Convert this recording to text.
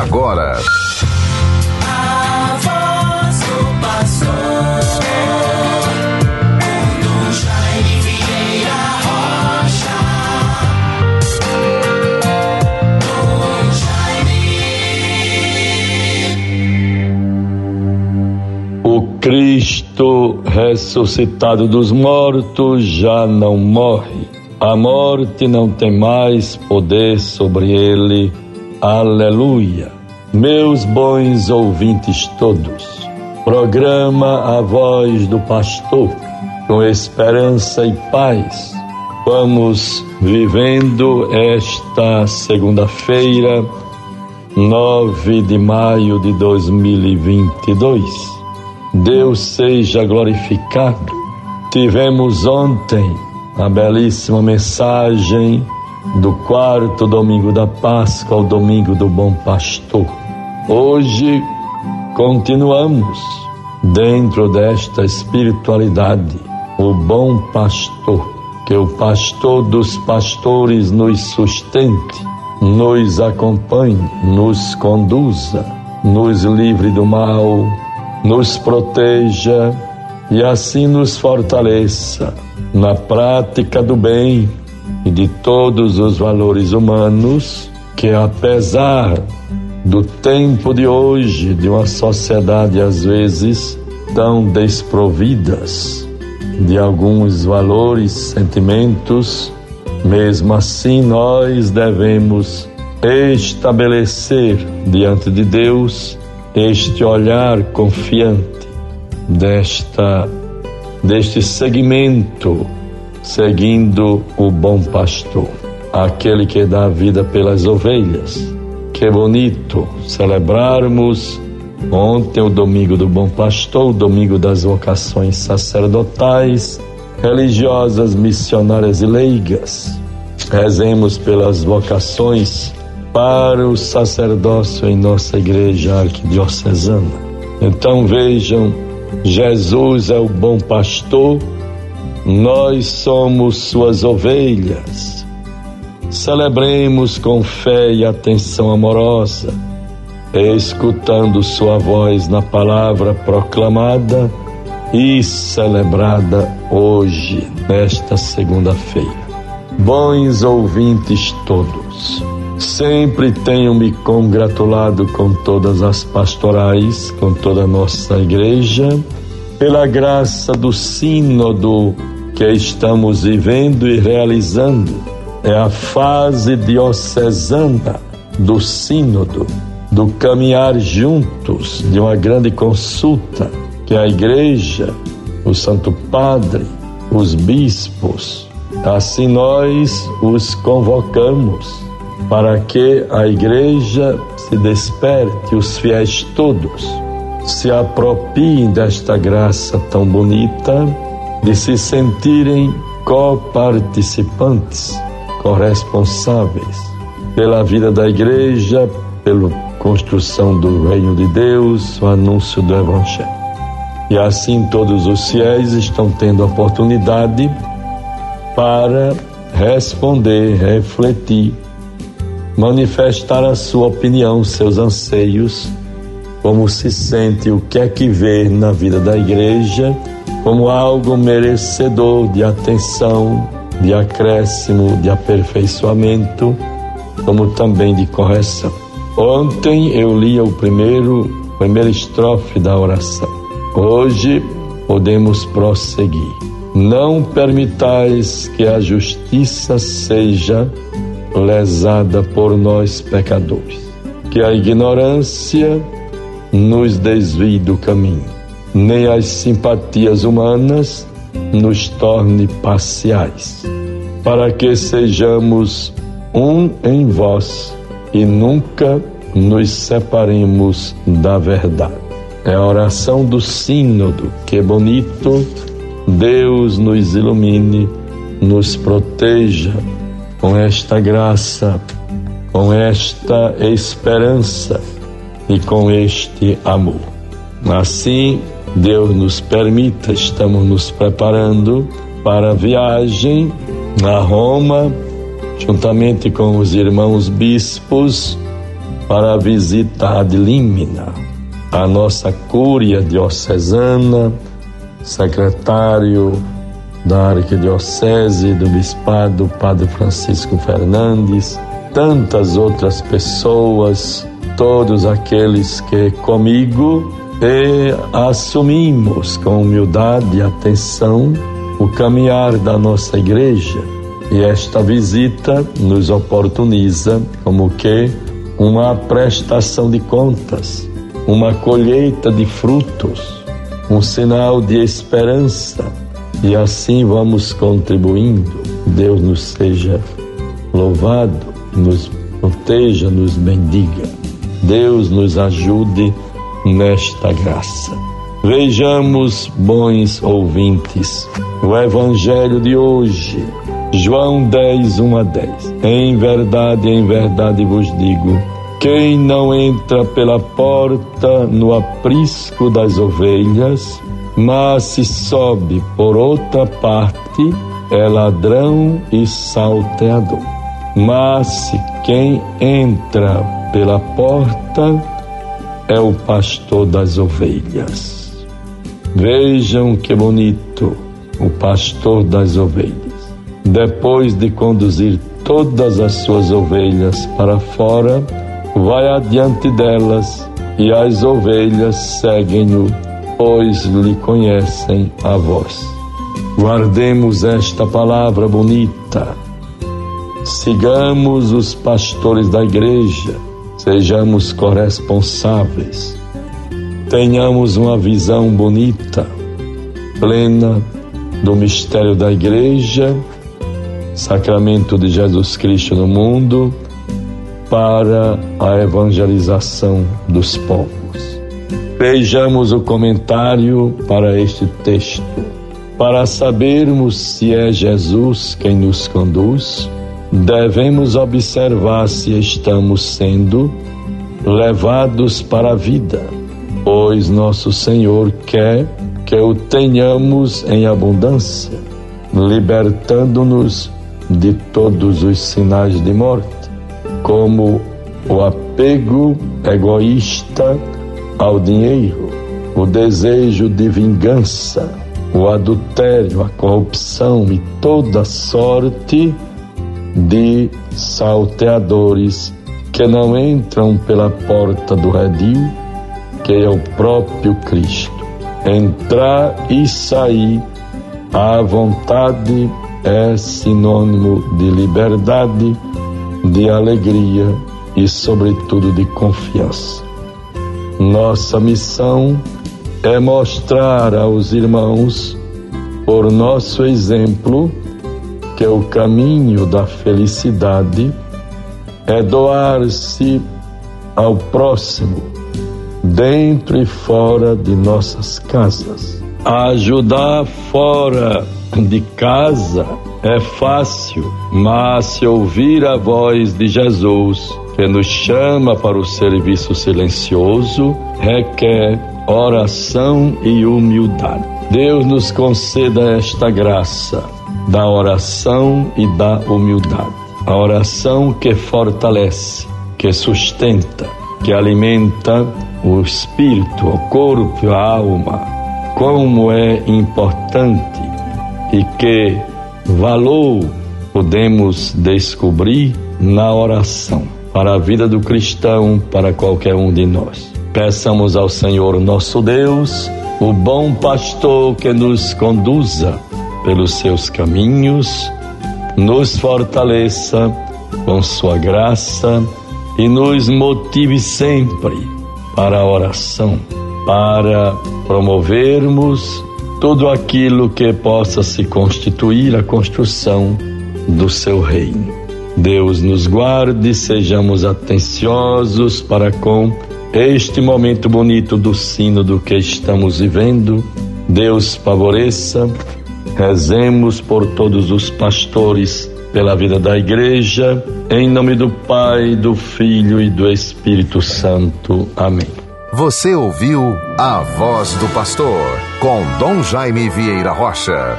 agora. A voz do pastor, Cristo ressuscitado dos mortos já não morre. A morte não tem mais poder sobre ele. Aleluia. Meus bons ouvintes todos, programa A Voz do Pastor, com esperança e paz. Vamos vivendo esta segunda-feira, 9 de maio de 2022. Deus seja glorificado. Tivemos ontem a belíssima mensagem do quarto domingo da Páscoa ao domingo do Bom Pastor. Hoje continuamos dentro desta espiritualidade, o Bom Pastor, que o pastor dos pastores nos sustente, nos acompanhe, nos conduza, nos livre do mal, nos proteja e assim nos fortaleça na prática do bem e de todos os valores humanos que, apesar do tempo de hoje, de uma sociedade às vezes tão desprovidas de alguns valores, sentimentos, mesmo assim nós devemos estabelecer diante de Deus este olhar confiante desta deste segmento seguindo o bom pastor, aquele que dá vida pelas ovelhas. Que bonito celebrarmos ontem o domingo do bom pastor, o domingo das vocações sacerdotais, religiosas, missionárias e leigas. Rezemos pelas vocações para o sacerdócio em nossa igreja arquidiocesana. Então vejam, Jesus é o bom pastor nós somos suas ovelhas. Celebremos com fé e atenção amorosa, escutando sua voz na palavra proclamada e celebrada hoje, nesta segunda-feira. Bons ouvintes todos, sempre tenho me congratulado com todas as pastorais, com toda a nossa igreja, pela graça do Sínodo que estamos vivendo e realizando é a fase diocesana do Sínodo, do caminhar juntos, de uma grande consulta que a Igreja, o Santo Padre, os bispos, assim nós os convocamos para que a Igreja se desperte, os fiéis todos se apropiem desta graça tão bonita de se sentirem coparticipantes, corresponsáveis pela vida da igreja, pela construção do reino de Deus, o anúncio do evangelho. E assim todos os fiéis estão tendo oportunidade para responder, refletir, manifestar a sua opinião, seus anseios, como se sente, o que é que vê na vida da igreja como algo merecedor de atenção, de acréscimo, de aperfeiçoamento, como também de correção. Ontem eu li o primeiro, primeira estrofe da oração. Hoje podemos prosseguir. Não permitais que a justiça seja lesada por nós pecadores, que a ignorância nos desvie do caminho nem as simpatias humanas nos torne parciais, para que sejamos um em vós e nunca nos separemos da verdade. É a oração do Sínodo, que bonito, Deus nos ilumine, nos proteja com esta graça, com esta esperança e com este amor. Assim, Deus nos permita, estamos nos preparando para a viagem a Roma, juntamente com os irmãos bispos, para a visita ad limina à nossa cúria diocesana, secretário da Arquidiocese do Bispado, Padre Francisco Fernandes, tantas outras pessoas, todos aqueles que comigo e assumimos com humildade e atenção o caminhar da nossa igreja. E esta visita nos oportuniza como que uma prestação de contas, uma colheita de frutos, um sinal de esperança. E assim vamos contribuindo. Deus nos seja louvado, nos proteja, nos bendiga. Deus nos ajude nesta graça. Vejamos, bons ouvintes, o Evangelho de hoje, João 10, 1 a 10. Em verdade, em verdade vos digo: quem não entra pela porta no aprisco das ovelhas, mas se sobe por outra parte, é ladrão e salteador. Mas quem entra pela porta é o pastor das ovelhas. Vejam que bonito o pastor das ovelhas. Depois de conduzir todas as suas ovelhas para fora, vai adiante delas e as ovelhas seguem-no, pois lhe conhecem a voz. Guardemos esta palavra bonita. Sigamos os pastores da igreja, sejamos corresponsáveis tenhamos uma visão bonita, plena do mistério da Igreja, sacramento de Jesus Cristo no mundo, para a evangelização dos povos. Vejamos o comentário para este texto. Para sabermos se é Jesus quem nos conduz, devemos observar se estamos sendo levados para a vida pois nosso Senhor quer que o tenhamos em abundância, libertando-nos de todos os sinais de morte, como o apego egoísta ao dinheiro, o desejo de vingança, o adultério, a corrupção e toda sorte de salteadores que não entram pela porta do redil que é o próprio Cristo. Entrar e sair à vontade é sinônimo de liberdade, de alegria e, sobretudo, de confiança. Nossa missão é mostrar aos irmãos, por nosso exemplo, que o caminho da felicidade é doar-se ao próximo dentro e fora de nossas casas. Ajudar fora de casa é fácil, mas se ouvir a voz de Jesus, que nos chama para o serviço silencioso, requer oração e humildade. Deus nos conceda esta graça da oração e da humildade. A oração que fortalece, que sustenta, que alimenta o espírito, o corpo, a alma, como é importante e que valor podemos descobrir na oração para a vida do cristão, para qualquer um de nós. Peçamos ao Senhor nosso Deus, o bom pastor que nos conduza pelos seus caminhos, nos fortaleça com sua graça e nos motive sempre para a oração, para promovermos tudo aquilo que possa se constituir a construção do seu reino. Deus nos guarde, sejamos atenciosos para com este momento bonito do sino do que estamos vivendo. Deus favoreça, rezemos por todos os pastores pela vida da igreja, em nome do Pai, do Filho e do Espírito Santo. Amém. Você ouviu a voz do pastor com Dom Jaime Vieira Rocha.